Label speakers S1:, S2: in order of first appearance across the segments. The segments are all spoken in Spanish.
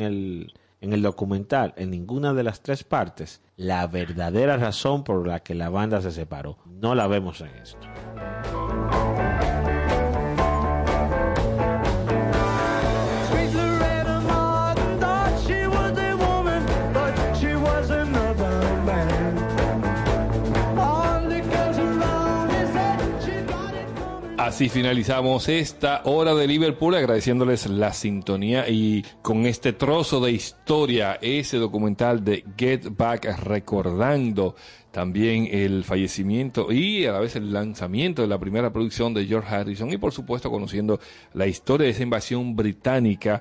S1: en el, el documental, en ninguna de las tres partes, la verdadera razón por la que la banda se separó. No la vemos en esto.
S2: Así finalizamos esta hora de Liverpool agradeciéndoles la sintonía y con este trozo de historia, ese documental de Get Back recordando también el fallecimiento y a la vez el lanzamiento de la primera producción de George Harrison y por supuesto conociendo la historia de esa invasión británica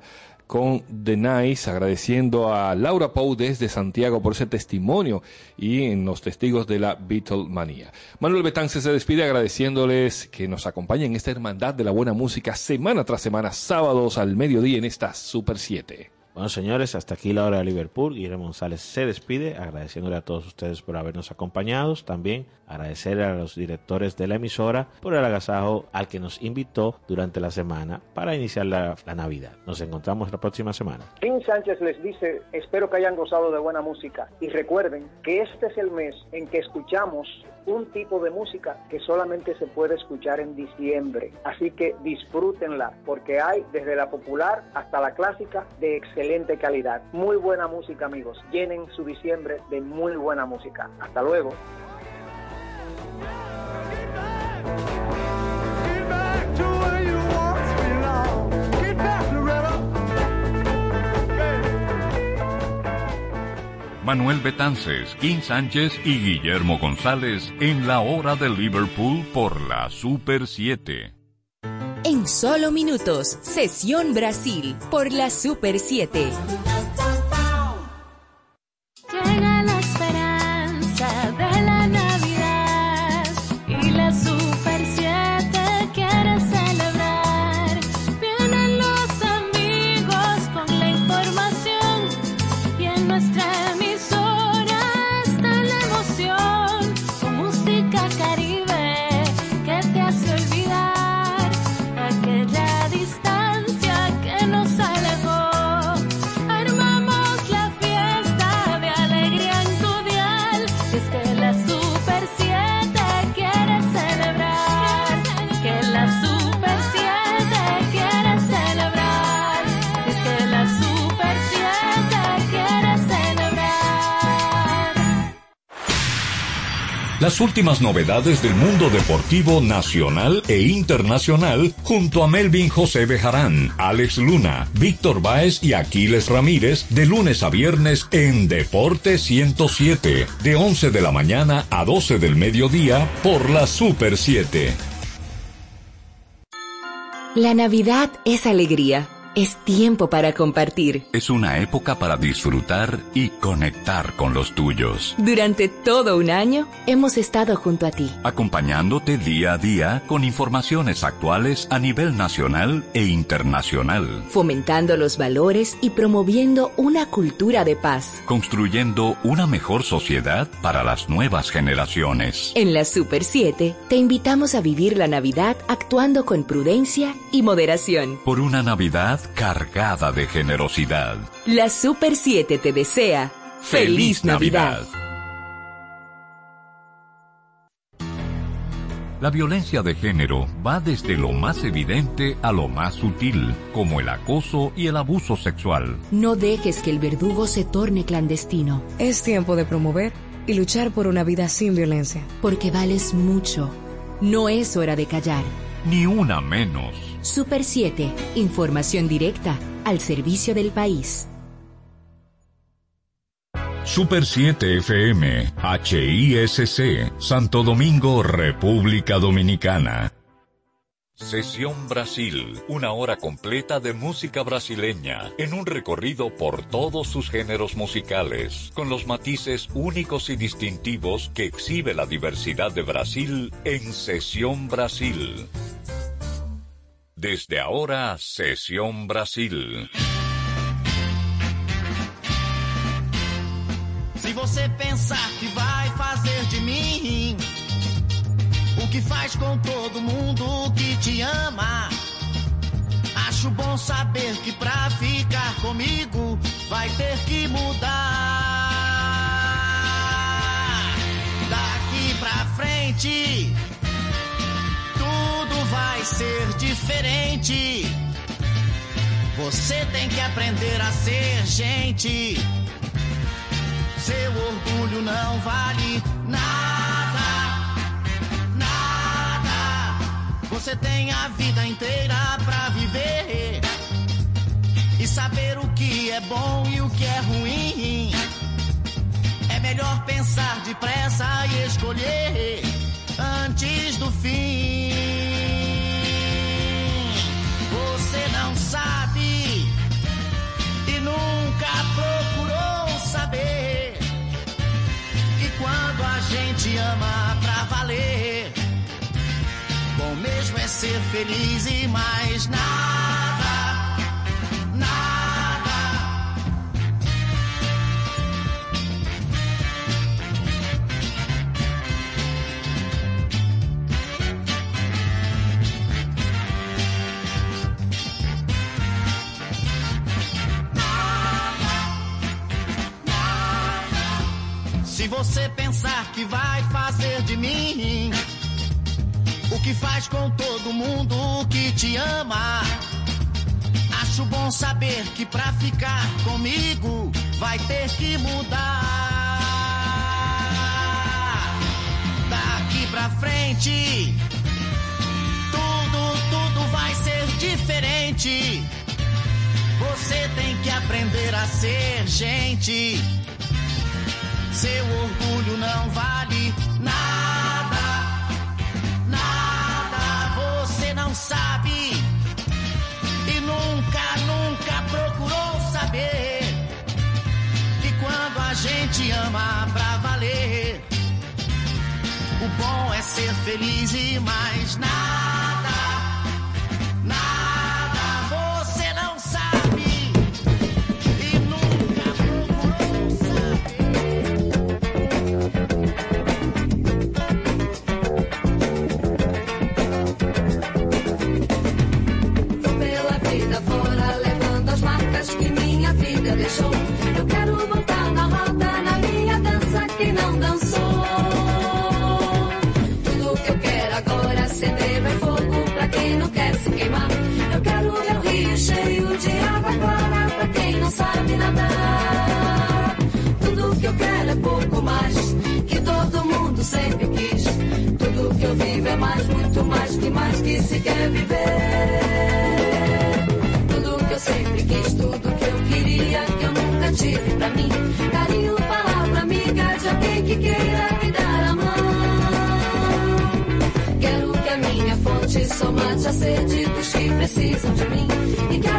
S2: con The Nice, agradeciendo a Laura Pou desde Santiago por ese testimonio y en los testigos de la Beatlemanía. Manuel Betance se despide agradeciéndoles que nos acompañen en esta hermandad de la buena música semana tras semana, sábados al mediodía en esta Super 7.
S1: Bueno, señores, hasta aquí la hora de Liverpool. Guillermo González se despide, agradeciéndole a todos ustedes por habernos acompañado. También agradecer a los directores de la emisora por el agasajo al que nos invitó durante la semana para iniciar la, Navidad. Nos encontramos la próxima semana.
S3: Tim Sánchez les dice, espero que hayan gozado de buena música y recuerden que este es el mes en que escuchamos un tipo de música que solamente se puede escuchar en diciembre. Así que disfrútenla porque hay desde la popular hasta la clásica de excelente calidad. Muy buena música, amigos. Llenen su diciembre de muy buena música. Hasta luego.
S4: Manuel Betances, King Sánchez y Guillermo González en la hora de Liverpool por la Super 7.
S5: En solo minutos, Sesión Brasil por la Super 7.
S4: Últimas novedades del mundo deportivo nacional e internacional junto a Melvin José Bejarán, Alex Luna, Víctor Báez y Aquiles Ramírez de lunes a viernes en Deporte 107, de 11 de la mañana a 12 del mediodía por la Super 7.
S5: La Navidad es alegría es tiempo para compartir.
S4: Es una época para disfrutar y conectar con los tuyos.
S5: Durante todo un año hemos estado junto a ti.
S4: Acompañándote día a día con informaciones actuales a nivel nacional e internacional.
S5: Fomentando los valores y promoviendo una cultura de paz.
S4: Construyendo una mejor sociedad para las nuevas generaciones.
S5: En la Super 7 te invitamos a vivir la Navidad actuando con prudencia y moderación.
S4: Por una Navidad cargada de generosidad.
S5: La Super 7 te desea feliz Navidad.
S4: La violencia de género va desde lo más evidente a lo más sutil, como el acoso y el abuso sexual.
S5: No dejes que el verdugo se torne clandestino.
S6: Es tiempo de promover y luchar por una vida sin violencia.
S5: Porque vales mucho. No es hora de callar.
S4: Ni una menos.
S5: Super 7, información directa al servicio del país.
S4: Super 7 FM, HISC, Santo Domingo, República Dominicana. Sesión Brasil, una hora completa de música brasileña, en un recorrido por todos sus géneros musicales, con los matices únicos y distintivos que exhibe la diversidad de Brasil en Sesión Brasil. Desde ahora, Sesión Brasil.
S7: Se você pensar que vai que faz com todo mundo que te ama, Acho bom saber que pra ficar comigo vai ter que mudar. Daqui pra frente, tudo vai ser diferente. Você tem que aprender a ser gente. Seu orgulho não vale nada. Você tem a vida inteira pra viver e saber o que é bom e o que é ruim. É melhor pensar depressa e escolher antes do fim. Você não sabe e nunca procurou saber que quando a gente ama pra valer, mesmo é ser feliz e mais nada, nada. Se você pensar que vai fazer de mim que faz com todo mundo que te ama, acho bom saber que pra ficar comigo vai ter que mudar. Daqui pra frente, tudo, tudo vai ser diferente. Você tem que aprender a ser gente. Seu orgulho não vale não sabe e nunca, nunca procurou saber que quando a gente ama pra valer, o bom é ser feliz e mais nada, nada.
S8: Eu quero botar na roda, na minha dança que não dançou. Tudo que eu quero agora é acender meu fogo pra quem não quer se queimar. Eu quero meu rio cheio de água clara pra quem não sabe nadar. Tudo que eu quero é pouco mais que todo mundo sempre quis. Tudo que eu vivo é mais, muito mais que mais que se quer viver. Tudo que eu sempre quis, tudo que eu queria, que tive pra mim. Carinho, palavra amiga de alguém que queira me dar a mão. Quero que a minha fonte só mate a sede dos que precisam de mim. E quero me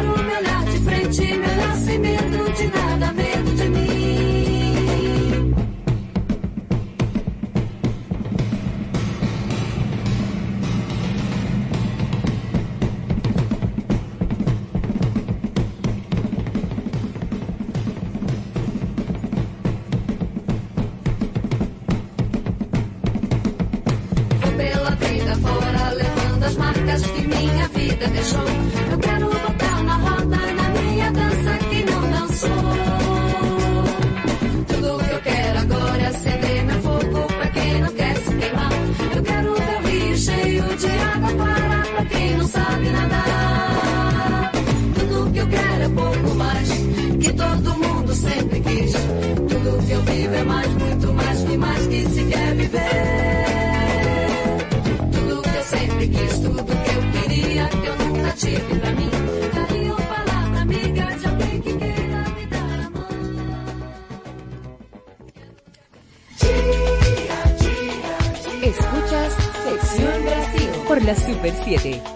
S9: 7.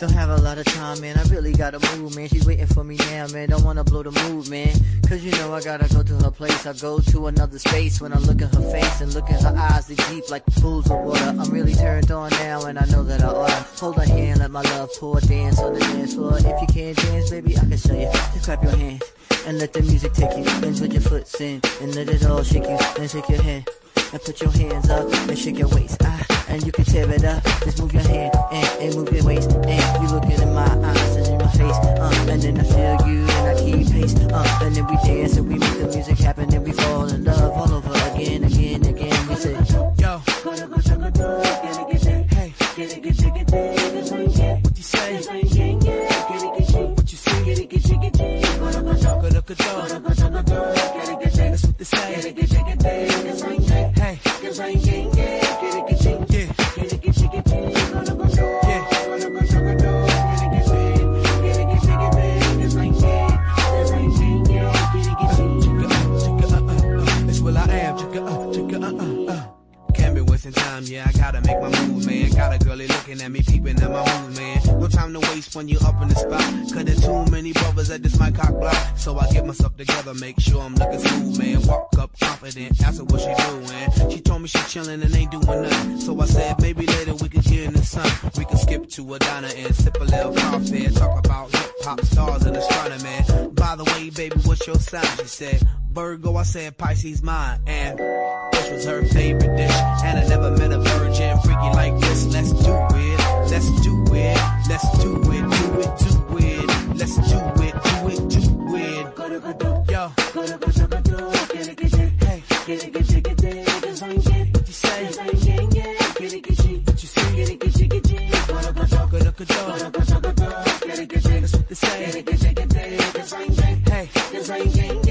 S10: Don't have a lot of time, man. I really gotta move, man. She's waiting for me now, man. Don't wanna blow the mood, man. Cause you know I gotta go to her place. I go to another space when I look at her face and look at her eyes. They deep like pools of water. I'm really turned on now, and I know that I oughta hold her hand, let my love pour, dance on the dance floor. If you can't dance, baby, I can show you. Just clap your hands and let the music take you. Then put your foot in and let it all shake you. Then shake your hand and put your hands up and shake your waist. Ah, and you can tear it up. Just move your hand and, and move your waist. And you looking in my eyes and in my face. Uh, and then I feel you and I keep pace. Uh, and then we dance and we make the music happen and we fall in love all over again, again, again. We say, Yo. Hey. What you say? What you see? That's what they say. Hey. Looking at me, peeping at my moves, man. No time to waste when you up in the spot. Cause there's too many brothers at this my cock block. So I get myself together, make sure I'm looking smooth, man. Walk up confident, ask her what she doing. She told me she chillin' and ain't doing nothing. So I said, maybe later we could get in the sun. We could skip to a diner and sip a little coffee and talk about hip hop stars and astronomy. By the way, baby, what's your sign? She said, Virgo, I said Pisces mine. And this was her favorite dish. And I never met a virgin freaky like this. Let's do Let's do it. Do it do it. Let's do it. Do it. Do it. Yo. Hey. What you say? What you see? That's what they say. Hey.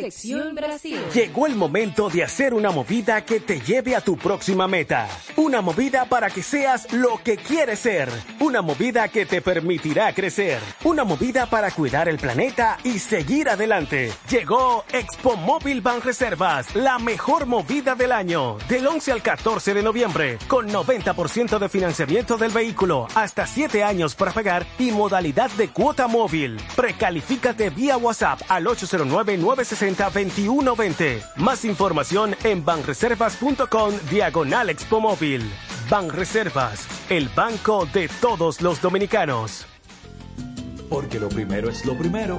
S11: Sección Brasil.
S12: Llegó el momento de hacer una movida que te lleve a tu próxima meta. Una movida para que seas lo que quieres ser. Una movida que te permitirá crecer. Una movida para cuidar el planeta y seguir adelante. Llegó Expo Móvil Ban Reservas, la mejor movida del año. Del 11 al 14 de noviembre, con 90% de financiamiento del vehículo, hasta 7 años para pagar y modalidad de cuota móvil. Precalifícate vía WhatsApp al 809-960-2120. Más información en banreservas.com diagonal Expo Móvil. Banreservas, el banco de todos los dominicanos.
S13: Porque lo primero es lo primero.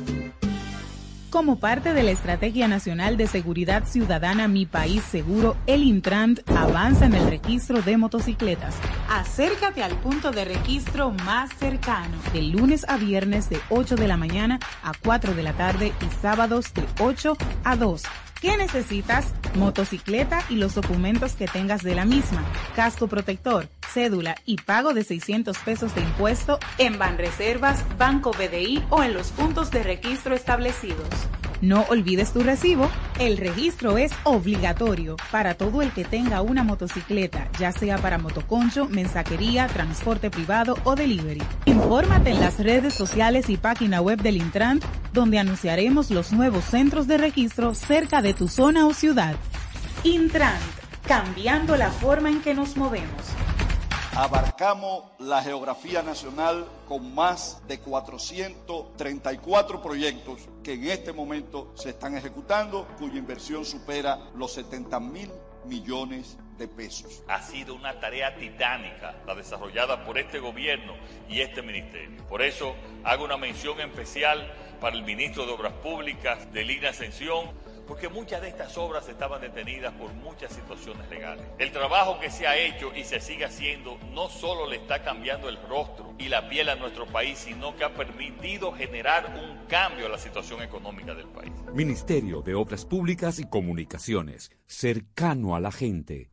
S14: Como parte de la Estrategia Nacional de Seguridad Ciudadana Mi País Seguro, el Intrant avanza en el registro de motocicletas. Acércate al punto de registro más cercano, de lunes a viernes de 8 de la mañana a 4 de la tarde y sábados de 8 a 2. ¿Qué necesitas? Motocicleta y los documentos que tengas de la misma, casco protector, cédula y pago de 600 pesos de impuesto en Banreservas, Banco BDI o en los puntos de registro establecidos. No olvides tu recibo. El registro es obligatorio para todo el que tenga una motocicleta, ya sea para motoconcho, mensajería, transporte privado o delivery. Infórmate en las redes sociales y página web del Intran, donde anunciaremos los nuevos centros de registro cerca de tu zona o ciudad. Intran, cambiando la forma en que nos movemos.
S15: Abarcamos la geografía nacional con más de 434 proyectos que en este momento se están ejecutando, cuya inversión supera los 70 mil millones de pesos.
S16: Ha sido una tarea titánica la desarrollada por este gobierno y este ministerio. Por eso hago una mención especial para el ministro de Obras Públicas de Lina Ascensión, porque muchas de estas obras estaban detenidas por muchas situaciones legales. El trabajo que se ha hecho y se sigue haciendo no solo le está cambiando el rostro y la piel a nuestro país, sino que ha permitido generar un cambio a la situación económica del país.
S17: Ministerio de Obras Públicas y Comunicaciones, cercano a la gente.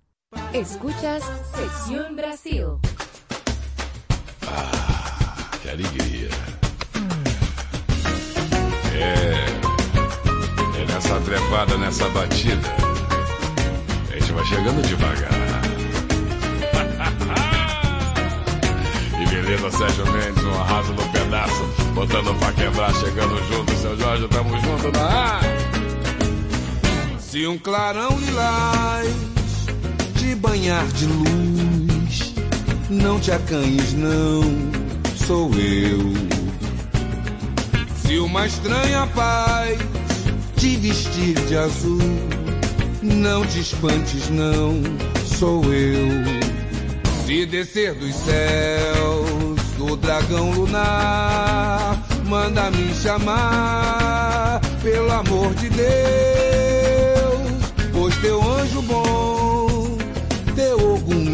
S11: Escuchas Sección Brasil.
S2: Que alegria. É, é nessa trepada, nessa batida. A gente vai chegando devagar. E beleza, Sérgio Mendes, um arraso no pedaço. Botando pra quebrar, chegando junto. Seu Jorge, tamo junto na.
S18: Se um clarão lilás te banhar de luz, não te acanhes, não, sou eu. E uma estranha paz te vestir de azul. Não te espantes, não, sou eu. Se descer dos céus, do dragão lunar, manda me chamar, pelo amor de Deus. Pois teu anjo bom, teu Ogum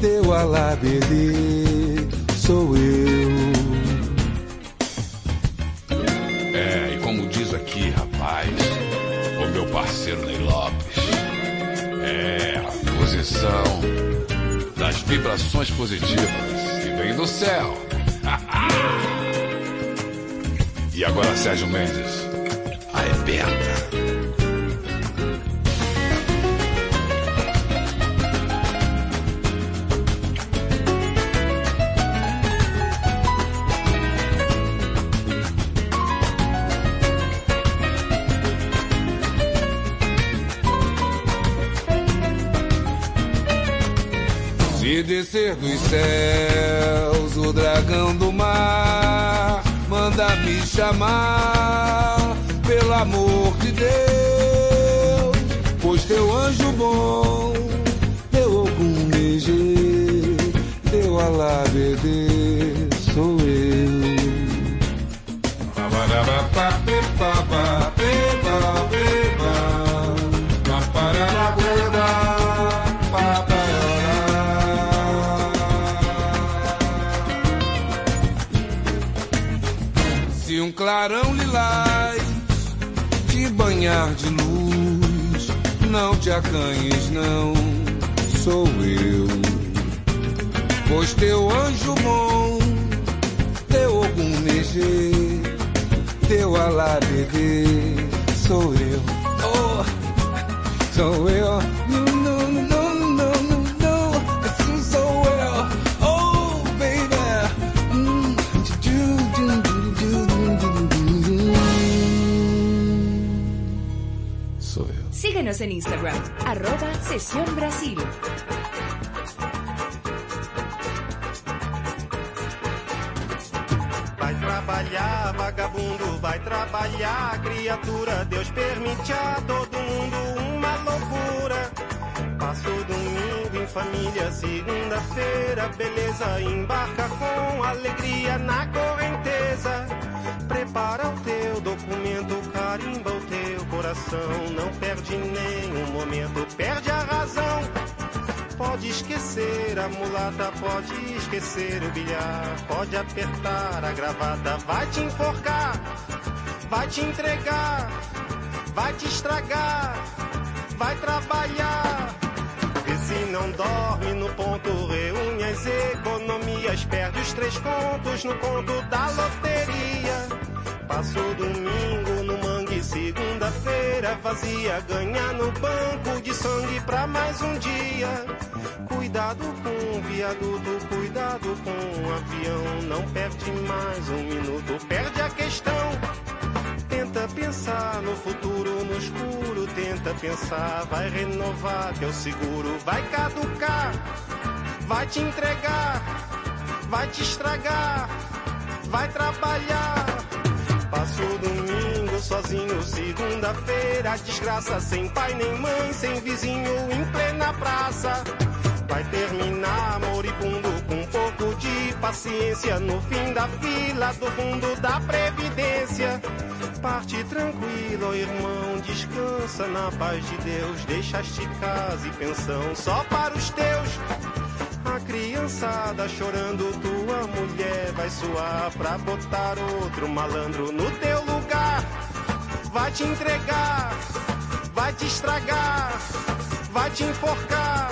S18: teu Alabedê, sou eu.
S19: Vibrações positivas que vem do céu. e agora, Sérgio Mendes, arrebenta.
S18: Descer dos céus o dragão do mar, manda me chamar, pelo amor de Deus. Pois teu anjo bom, teu Ogum Megê, teu Alabedê, sou eu. Se um clarão lilás te banhar de luz, não te acanhes, não, sou eu. Pois teu anjo bom, teu Ogum Megê, teu Alabedê, sou eu. Oh, sou eu. Sou eu.
S11: Síguenos en Instagram, arroba Sesión Brasil.
S20: Vai trabalhar, vagabundo, vai trabalhar, criatura. Deus permite a todo mundo uma loucura. Passo domingo em família, segunda-feira, beleza. Embarca com alegria na correnteza. Prepara o teu documento, carimba o teu coração. Não perde nenhum momento, perde a razão. Pode esquecer a mulata, pode esquecer o bilhar, pode apertar a gravata, vai te enforcar, vai te entregar, vai te estragar, vai trabalhar. Vê se não dorme no ponto, reúne as economias, perde os três contos no conto da loteria. Passa o domingo no mangue, segunda-feira vazia, ganha no banco de sangue pra mais um dia. Cuidado com o viaduto, cuidado com o avião, não perde mais um minuto, perde a questão. Tenta pensar no futuro, no escuro, tenta pensar, vai renovar teu seguro, vai caducar, vai te entregar, vai te estragar, vai trabalhar. Passo o domingo sozinho, segunda-feira, desgraça, sem pai nem mãe, sem vizinho, em plena praça. Vai terminar moribundo com pouco de paciência no fim da fila do fundo da previdência. Parte tranquilo, irmão, descansa na paz de Deus. Deixaste casa e pensão só para os teus. A criançada chorando, tua mulher vai suar pra botar outro malandro no teu lugar. Vai te entregar, vai te estragar, vai te enforcar,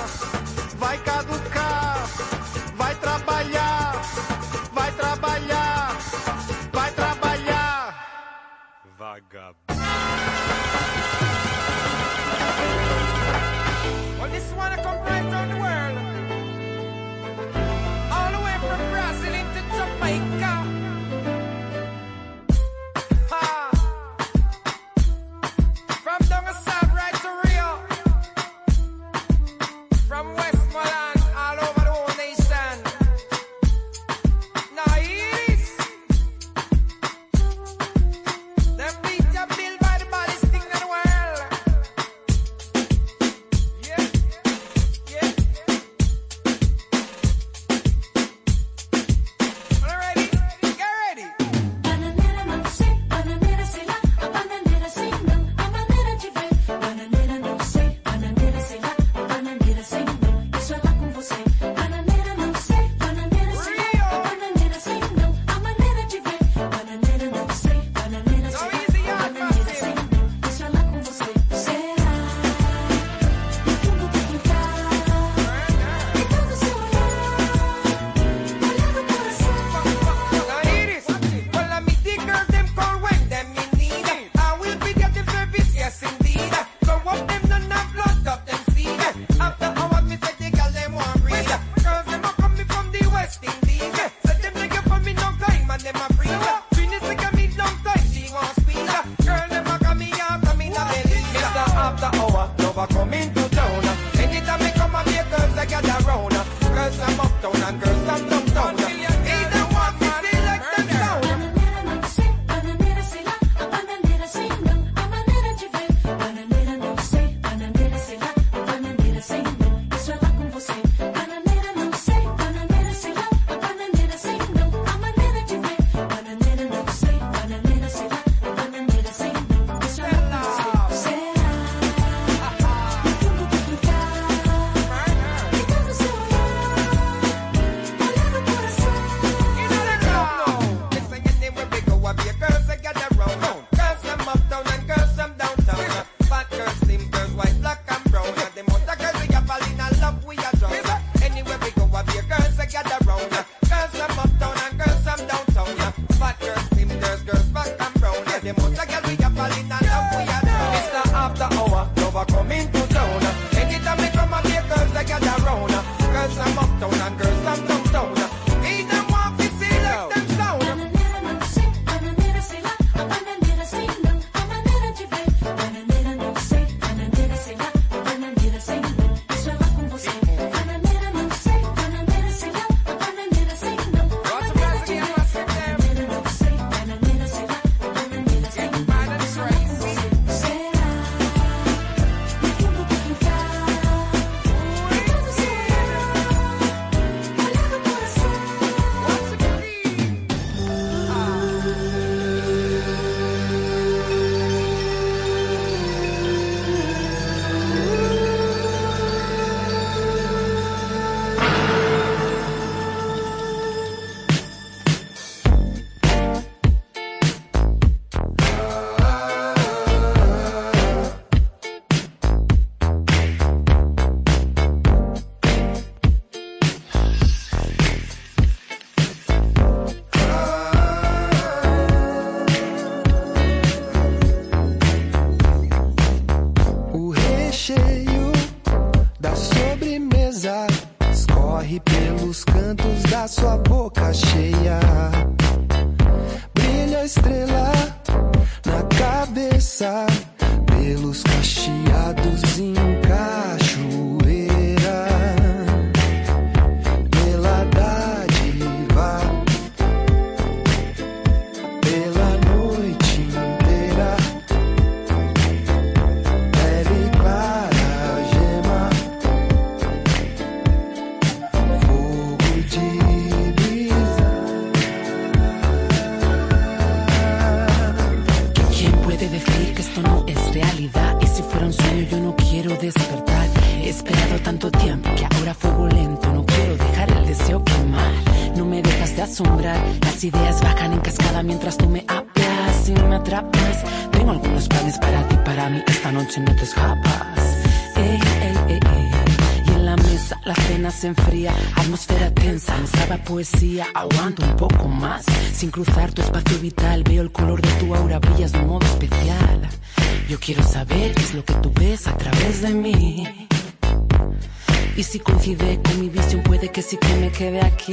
S20: vai caducar,
S21: estrella. Sin cruzar tu espacio vital, veo el color de tu aura, brillas de un modo especial. Yo quiero saber qué es lo que tú ves a través de mí. Y si coincide con mi visión, puede que sí que me quede aquí.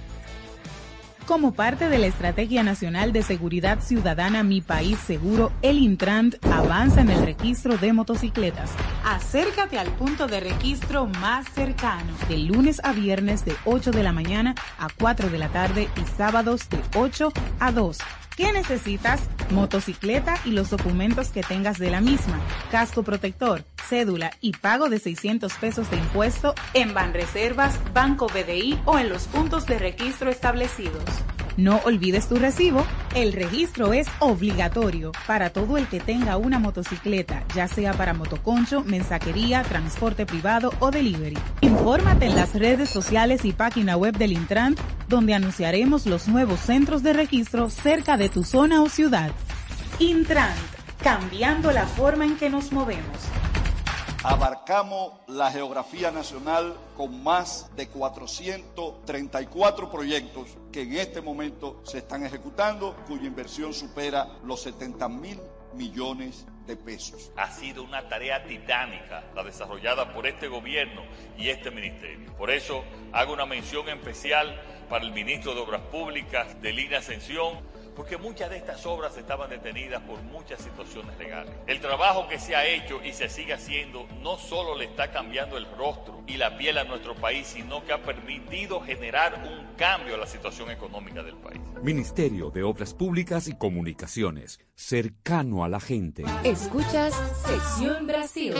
S14: Como parte de la Estrategia Nacional de Seguridad Ciudadana Mi País Seguro, el Intrant avanza en el registro de motocicletas. Acércate al punto de registro más cercano, de lunes a viernes de 8 de la mañana a 4 de la tarde y sábados de 8 a 2. ¿Qué necesitas? Motocicleta y los documentos que tengas de la misma, casco protector, cédula y pago de 600 pesos de impuesto en Banreservas, Banco BDI o en los puntos de registro establecidos. No olvides tu recibo. El registro es obligatorio para todo el que tenga una motocicleta, ya sea para motoconcho, mensajería, transporte privado o delivery. Infórmate en las redes sociales y página web del Intran, donde anunciaremos los nuevos centros de registro cerca de tu zona o ciudad. Intran, cambiando la forma en que nos movemos.
S15: Abarcamos la geografía nacional con más de 434 proyectos que en este momento se están ejecutando, cuya inversión supera los 70 mil millones de pesos.
S16: Ha sido una tarea titánica la desarrollada por este gobierno y este ministerio. Por eso hago una mención especial para el ministro de Obras Públicas de Línea Ascensión, porque muchas de estas obras estaban detenidas por muchas situaciones legales. El trabajo que se ha hecho y se sigue haciendo no solo le está cambiando el rostro y la piel a nuestro país, sino que ha permitido generar un cambio a la situación económica del país.
S17: Ministerio de Obras Públicas y Comunicaciones, cercano a la gente.
S11: Escuchas Sección Brasil.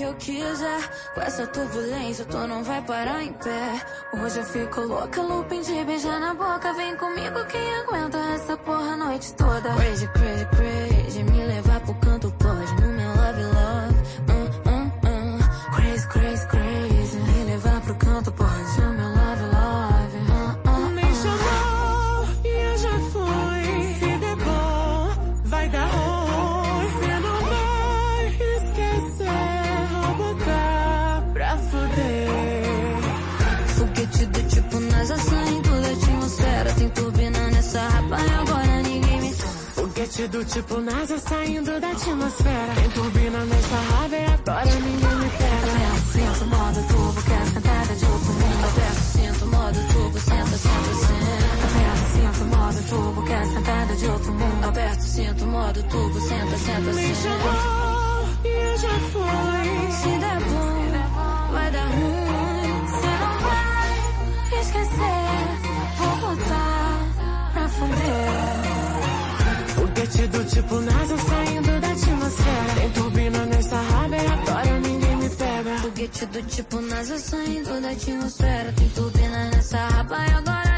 S22: Que eu quiser. Com essa turbulência, tu não vai parar em pé. Hoje eu fico louca, looping de beijar na boca. Vem comigo, quem aguenta essa porra a noite toda. Crazy, crazy, crazy. Me levar pro canto pode, Do tipo NASA saindo da atmosfera. Tem turbina nessa
S23: raba e agora ninguém me pega.
S22: Sinto, modo turbo, quer sentada de outro mundo. Aperta, sinto, modo turbo, senta, senta, senta. Aperta, sinto, modo turbo, quer sentada de outro mundo. Aperta, sinto, modo turbo, senta, senta,
S23: Me
S22: senta.
S23: chamou e eu já fui.
S22: Se der bom, vai dar ruim.
S23: Foguete do tipo NASA saindo da atmosfera. Tem turbina nessa raba e agora ninguém me pega.
S22: Foguete do tipo NASA saindo da atmosfera. Tem turbina nessa rapa e agora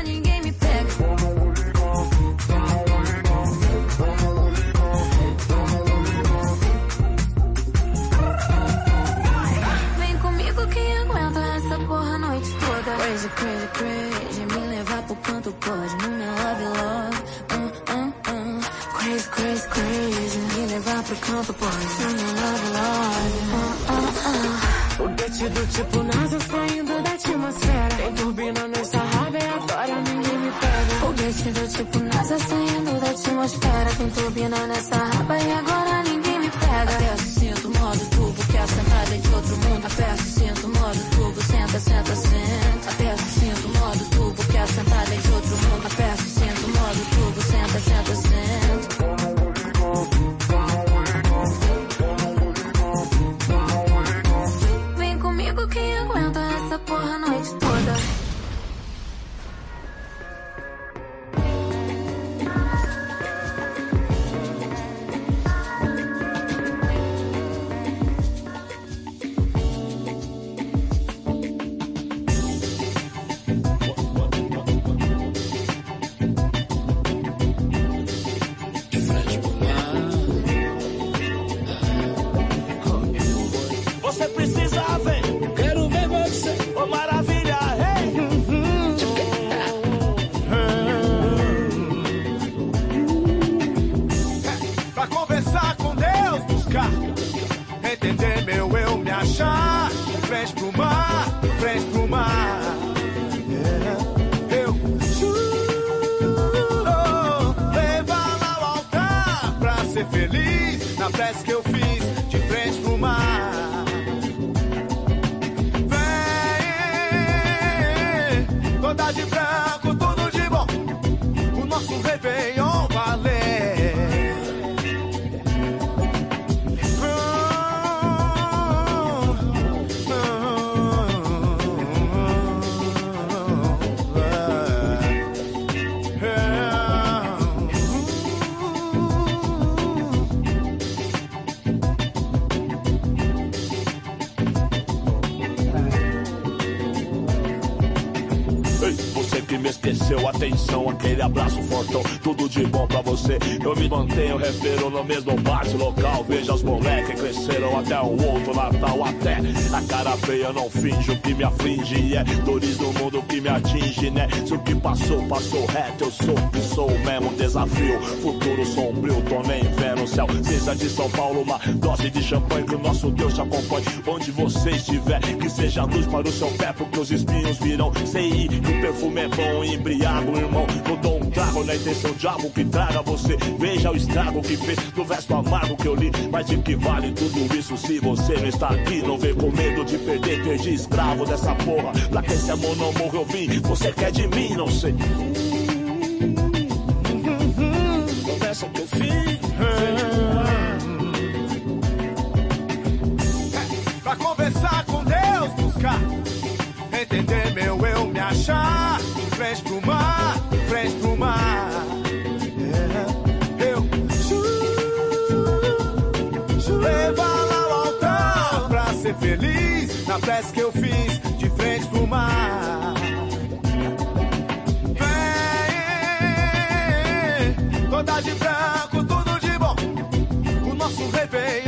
S24: esqueceu, atenção, aquele abraço fortão, tudo de bom pra você. Eu me mantenho, refiro no mesmo bate local. Veja os moleques cresceram até o outro Natal, até a cara feia não finge o que me aflige. É dores do mundo que me atinge, né? Se o que passou, passou reto, eu sou que sou mesmo. Desafio, futuro sombrio, tô nem vendo o céu. Cinza de São Paulo, uma dose de champanhe que o nosso Deus te acompanhe. Onde você estiver, que seja luz para o seu pé, porque os espinhos virão. Sei que o perfume é bom, embriago, irmão. Eu dou um trago na intenção de algo que traga você. Veja o estrago que fez do verso amargo que eu li. Mas de que vale tudo isso se você não está aqui? Não vem com medo de perder, ter de escravo dessa porra. Pra que esse amor não morra, eu vim. Você quer de mim, não sei.
S25: na prece que eu fiz de frente pro mar. Vem, toda de branco, tudo de bom. O nosso rei vem.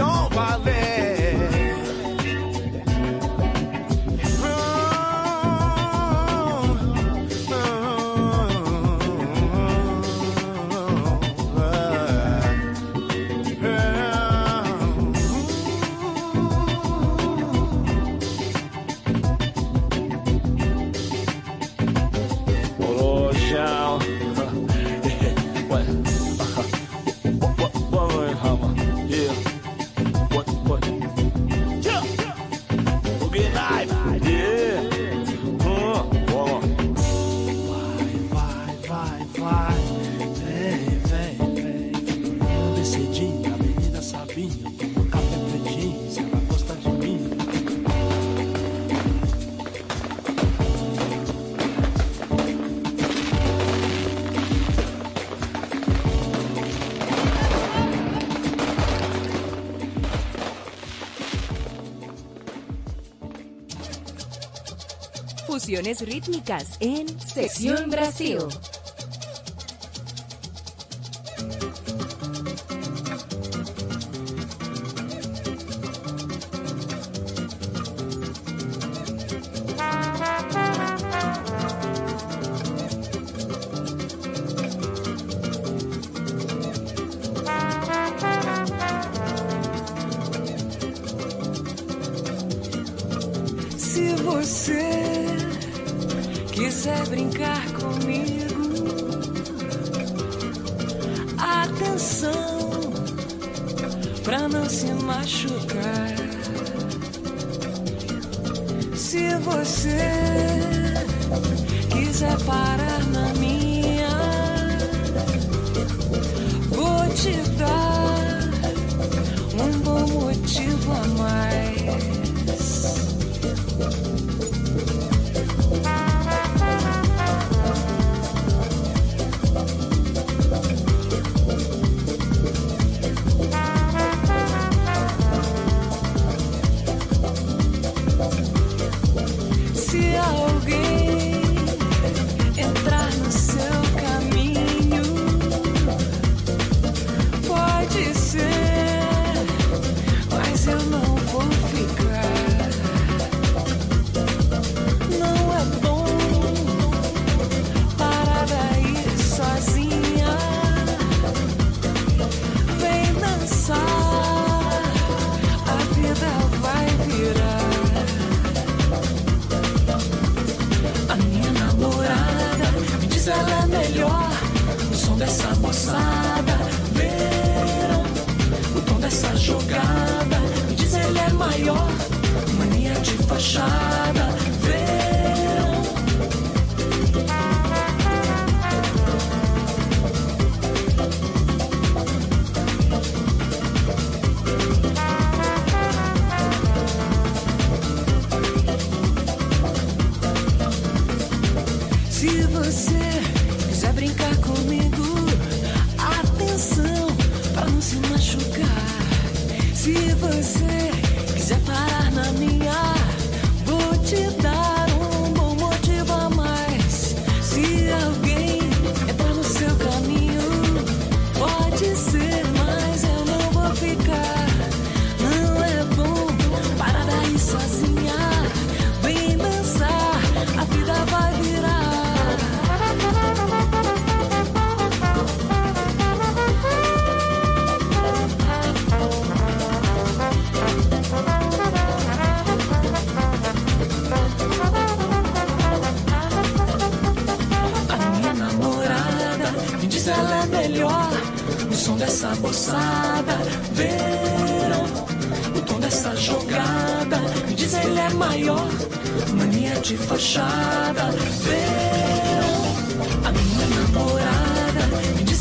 S11: rítmicas en Sección Brasil.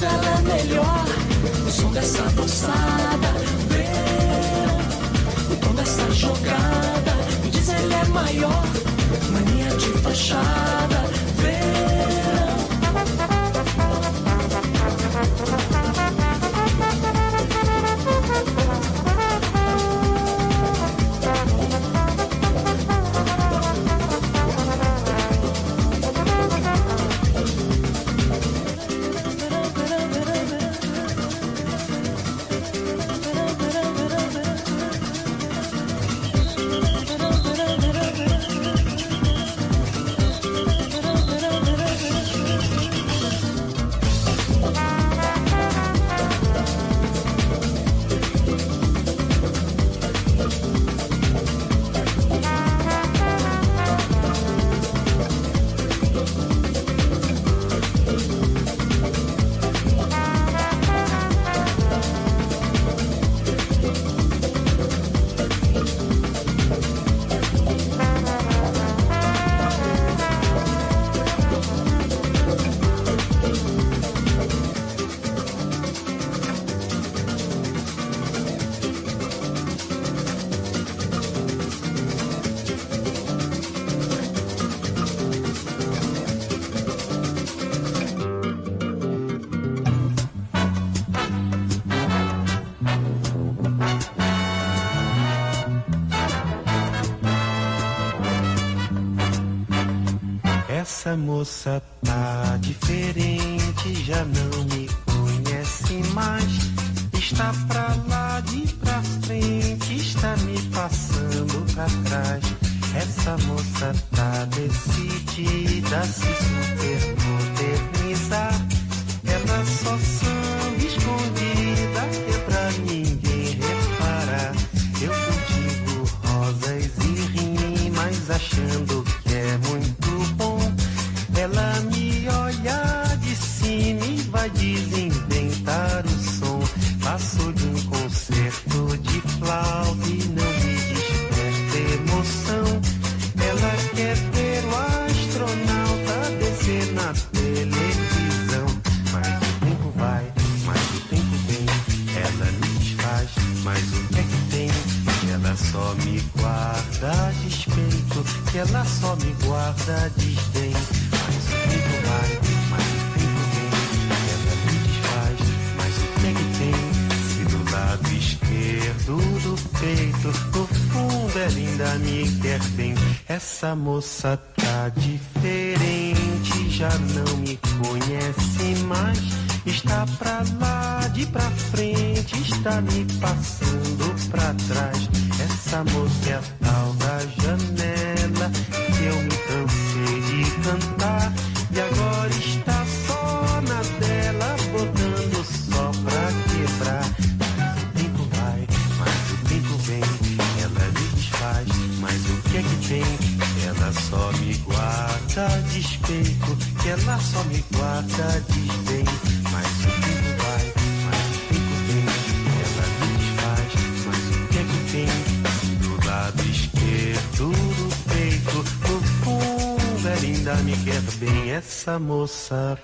S23: ela é melhor. O som dessa dançada, vê. O tom dessa jogada, me diz ele é maior. Mania de fachada.
S20: Moça tá diferente, já não me conhece mais. Está pra Essa moça tá diferente, já não me conhece mais. Está pra lá, de pra frente, está me passando moça.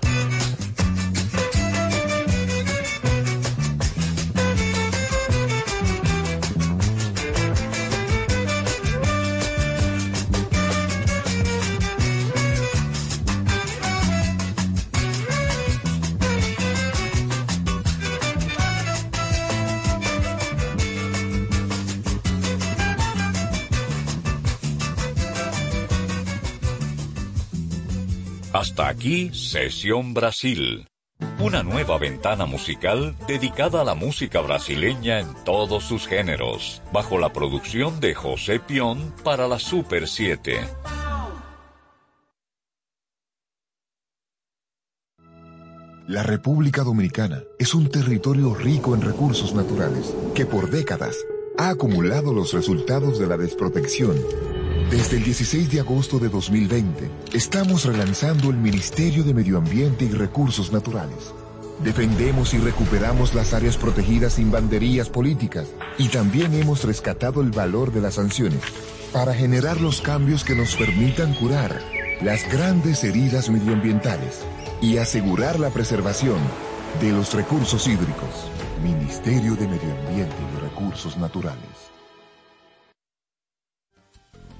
S4: Hasta aquí Sesión Brasil. Una nueva ventana musical dedicada a la música brasileña en todos sus géneros, bajo la producción de José Pion para la Super 7.
S26: La República Dominicana es un territorio rico en recursos naturales que por décadas ha acumulado los resultados de la desprotección. Desde el 16 de agosto de 2020, estamos relanzando el Ministerio de Medio Ambiente y Recursos Naturales. Defendemos y recuperamos las áreas protegidas sin banderías políticas y también hemos rescatado el valor de las sanciones para generar los cambios que nos permitan curar las grandes heridas medioambientales y asegurar la preservación de los recursos hídricos. Ministerio de Medio Ambiente y Recursos Naturales.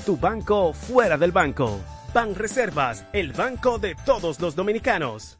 S12: tu banco fuera del banco. Banreservas, el banco de todos los dominicanos.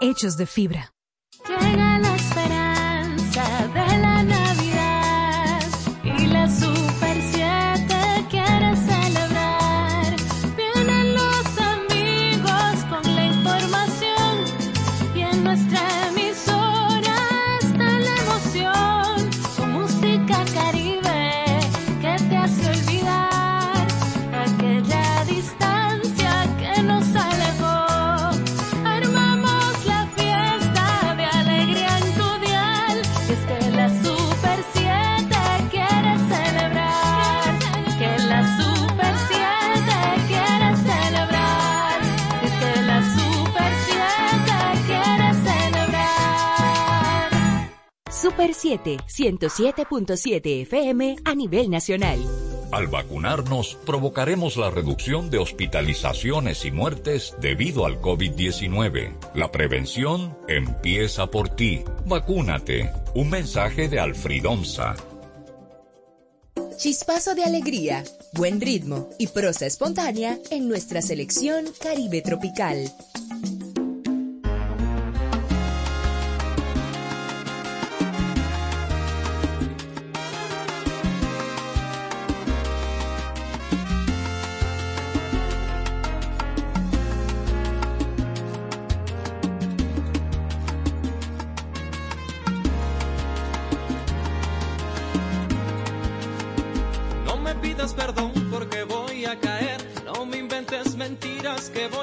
S5: hechos de fibra.
S27: Super 7,
S9: 107.7 FM a nivel nacional.
S4: Al vacunarnos, provocaremos la reducción de hospitalizaciones y muertes debido al COVID-19. La prevención empieza por ti. Vacúnate. Un mensaje de Alfridomsa.
S9: Chispazo de alegría, buen ritmo y prosa espontánea en nuestra selección Caribe Tropical.
S11: Perdón porque voy a caer. No me inventes mentiras que voy